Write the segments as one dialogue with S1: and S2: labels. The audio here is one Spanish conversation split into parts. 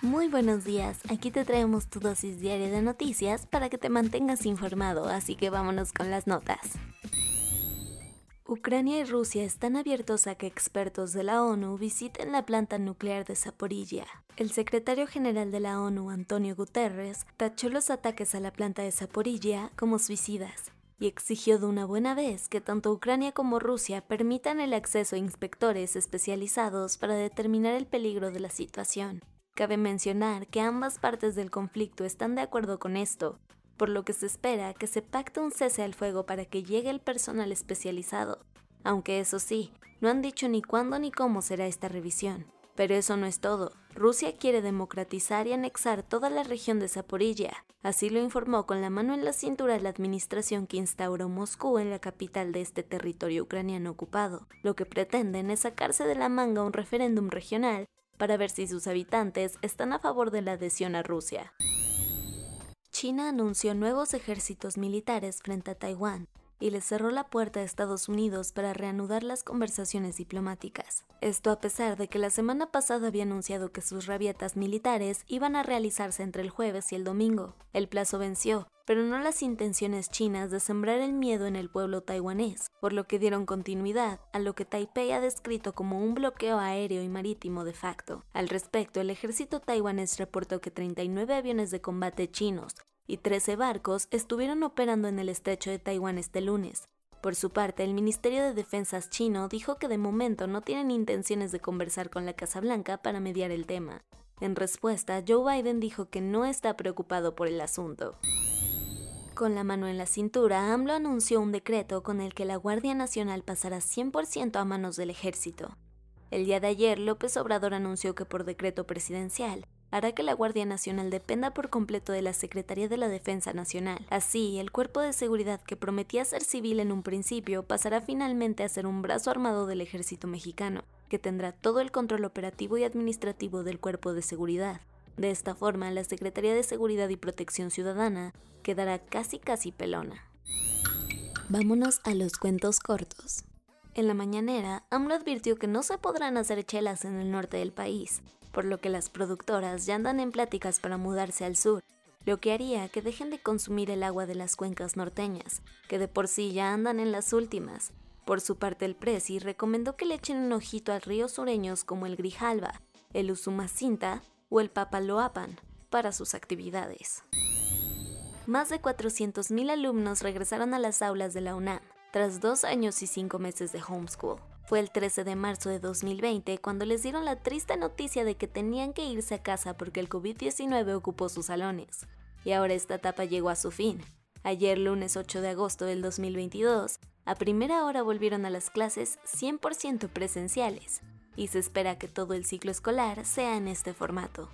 S1: Muy buenos días, aquí te traemos tu dosis diaria de noticias para que te mantengas informado, así que vámonos con las notas. Ucrania y Rusia están abiertos a que expertos de la ONU visiten la planta nuclear de Zaporilla. El secretario general de la ONU, Antonio Guterres, tachó los ataques a la planta de Zaporilla como suicidas y exigió de una buena vez que tanto Ucrania como Rusia permitan el acceso a inspectores especializados para determinar el peligro de la situación. Cabe mencionar que ambas partes del conflicto están de acuerdo con esto, por lo que se espera que se pacte un cese al fuego para que llegue el personal especializado, aunque eso sí, no han dicho ni cuándo ni cómo será esta revisión. Pero eso no es todo. Rusia quiere democratizar y anexar toda la región de Zaporilla. Así lo informó con la mano en la cintura la administración que instauró Moscú en la capital de este territorio ucraniano ocupado. Lo que pretenden es sacarse de la manga un referéndum regional para ver si sus habitantes están a favor de la adhesión a Rusia. China anunció nuevos ejércitos militares frente a Taiwán y le cerró la puerta a Estados Unidos para reanudar las conversaciones diplomáticas. Esto a pesar de que la semana pasada había anunciado que sus rabietas militares iban a realizarse entre el jueves y el domingo. El plazo venció, pero no las intenciones chinas de sembrar el miedo en el pueblo taiwanés, por lo que dieron continuidad a lo que Taipei ha descrito como un bloqueo aéreo y marítimo de facto. Al respecto, el ejército taiwanés reportó que 39 aviones de combate chinos y 13 barcos estuvieron operando en el estrecho de Taiwán este lunes. Por su parte, el Ministerio de Defensas chino dijo que de momento no tienen intenciones de conversar con la Casa Blanca para mediar el tema. En respuesta, Joe Biden dijo que no está preocupado por el asunto. Con la mano en la cintura, AMLO anunció un decreto con el que la Guardia Nacional pasará 100% a manos del ejército. El día de ayer, López Obrador anunció que por decreto presidencial hará que la Guardia Nacional dependa por completo de la Secretaría de la Defensa Nacional. Así, el cuerpo de seguridad que prometía ser civil en un principio pasará finalmente a ser un brazo armado del ejército mexicano, que tendrá todo el control operativo y administrativo del cuerpo de seguridad. De esta forma, la Secretaría de Seguridad y Protección Ciudadana quedará casi casi pelona. Vámonos a los cuentos cortos. En la mañanera, AMLO advirtió que no se podrán hacer chelas en el norte del país, por lo que las productoras ya andan en pláticas para mudarse al sur, lo que haría que dejen de consumir el agua de las cuencas norteñas, que de por sí ya andan en las últimas. Por su parte, el Prezi recomendó que le echen un ojito a ríos sureños como el Grijalba, el Usumacinta o el Papaloapan para sus actividades. Más de 400.000 alumnos regresaron a las aulas de la UNAM tras dos años y cinco meses de homeschool. Fue el 13 de marzo de 2020 cuando les dieron la triste noticia de que tenían que irse a casa porque el COVID-19 ocupó sus salones. Y ahora esta etapa llegó a su fin. Ayer, lunes 8 de agosto del 2022, a primera hora volvieron a las clases 100% presenciales, y se espera que todo el ciclo escolar sea en este formato.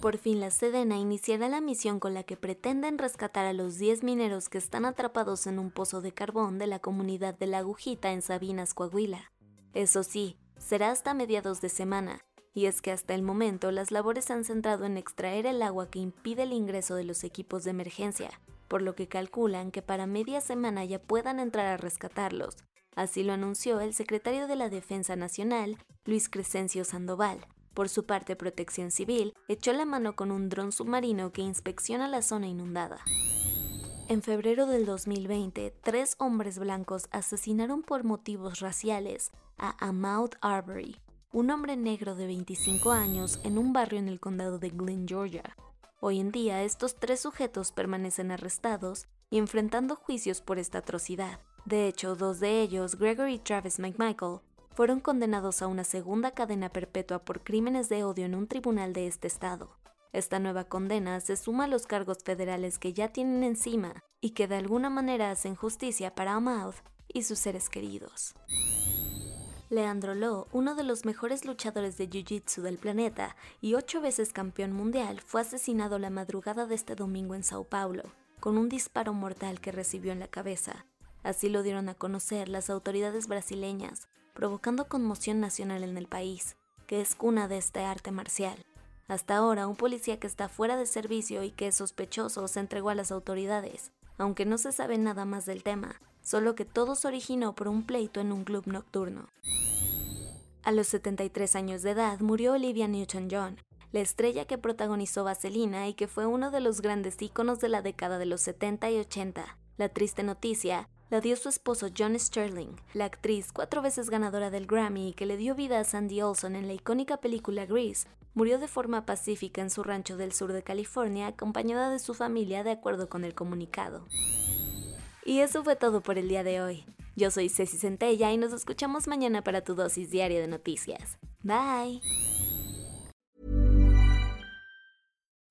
S1: Por fin la Sedena iniciará la misión con la que pretenden rescatar a los 10 mineros que están atrapados en un pozo de carbón de la comunidad de La Agujita en Sabinas, Coahuila. Eso sí, será hasta mediados de semana, y es que hasta el momento las labores se han centrado en extraer el agua que impide el ingreso de los equipos de emergencia, por lo que calculan que para media semana ya puedan entrar a rescatarlos, Así lo anunció el secretario de la Defensa Nacional, Luis Crescencio Sandoval. Por su parte, Protección Civil echó la mano con un dron submarino que inspecciona la zona inundada. En febrero del 2020, tres hombres blancos asesinaron por motivos raciales a Ahmaud Arbery, un hombre negro de 25 años en un barrio en el condado de Glen, Georgia. Hoy en día, estos tres sujetos permanecen arrestados y enfrentando juicios por esta atrocidad. De hecho, dos de ellos, Gregory Travis McMichael, fueron condenados a una segunda cadena perpetua por crímenes de odio en un tribunal de este estado. Esta nueva condena se suma a los cargos federales que ya tienen encima y que de alguna manera hacen justicia para Ahmaud y sus seres queridos. Leandro Lo, uno de los mejores luchadores de Jiu-Jitsu del planeta y ocho veces campeón mundial, fue asesinado la madrugada de este domingo en Sao Paulo, con un disparo mortal que recibió en la cabeza. Así lo dieron a conocer las autoridades brasileñas, provocando conmoción nacional en el país, que es cuna de este arte marcial. Hasta ahora, un policía que está fuera de servicio y que es sospechoso se entregó a las autoridades, aunque no se sabe nada más del tema, solo que todo se originó por un pleito en un club nocturno. A los 73 años de edad murió Olivia Newton-John, la estrella que protagonizó Vaselina y que fue uno de los grandes íconos de la década de los 70 y 80. La triste noticia la dio su esposo John Sterling, la actriz cuatro veces ganadora del Grammy que le dio vida a Sandy Olson en la icónica película Grease, murió de forma pacífica en su rancho del sur de California acompañada de su familia de acuerdo con el comunicado. Y eso fue todo por el día de hoy. Yo soy Ceci Centella y nos escuchamos mañana para tu dosis diaria de noticias. Bye.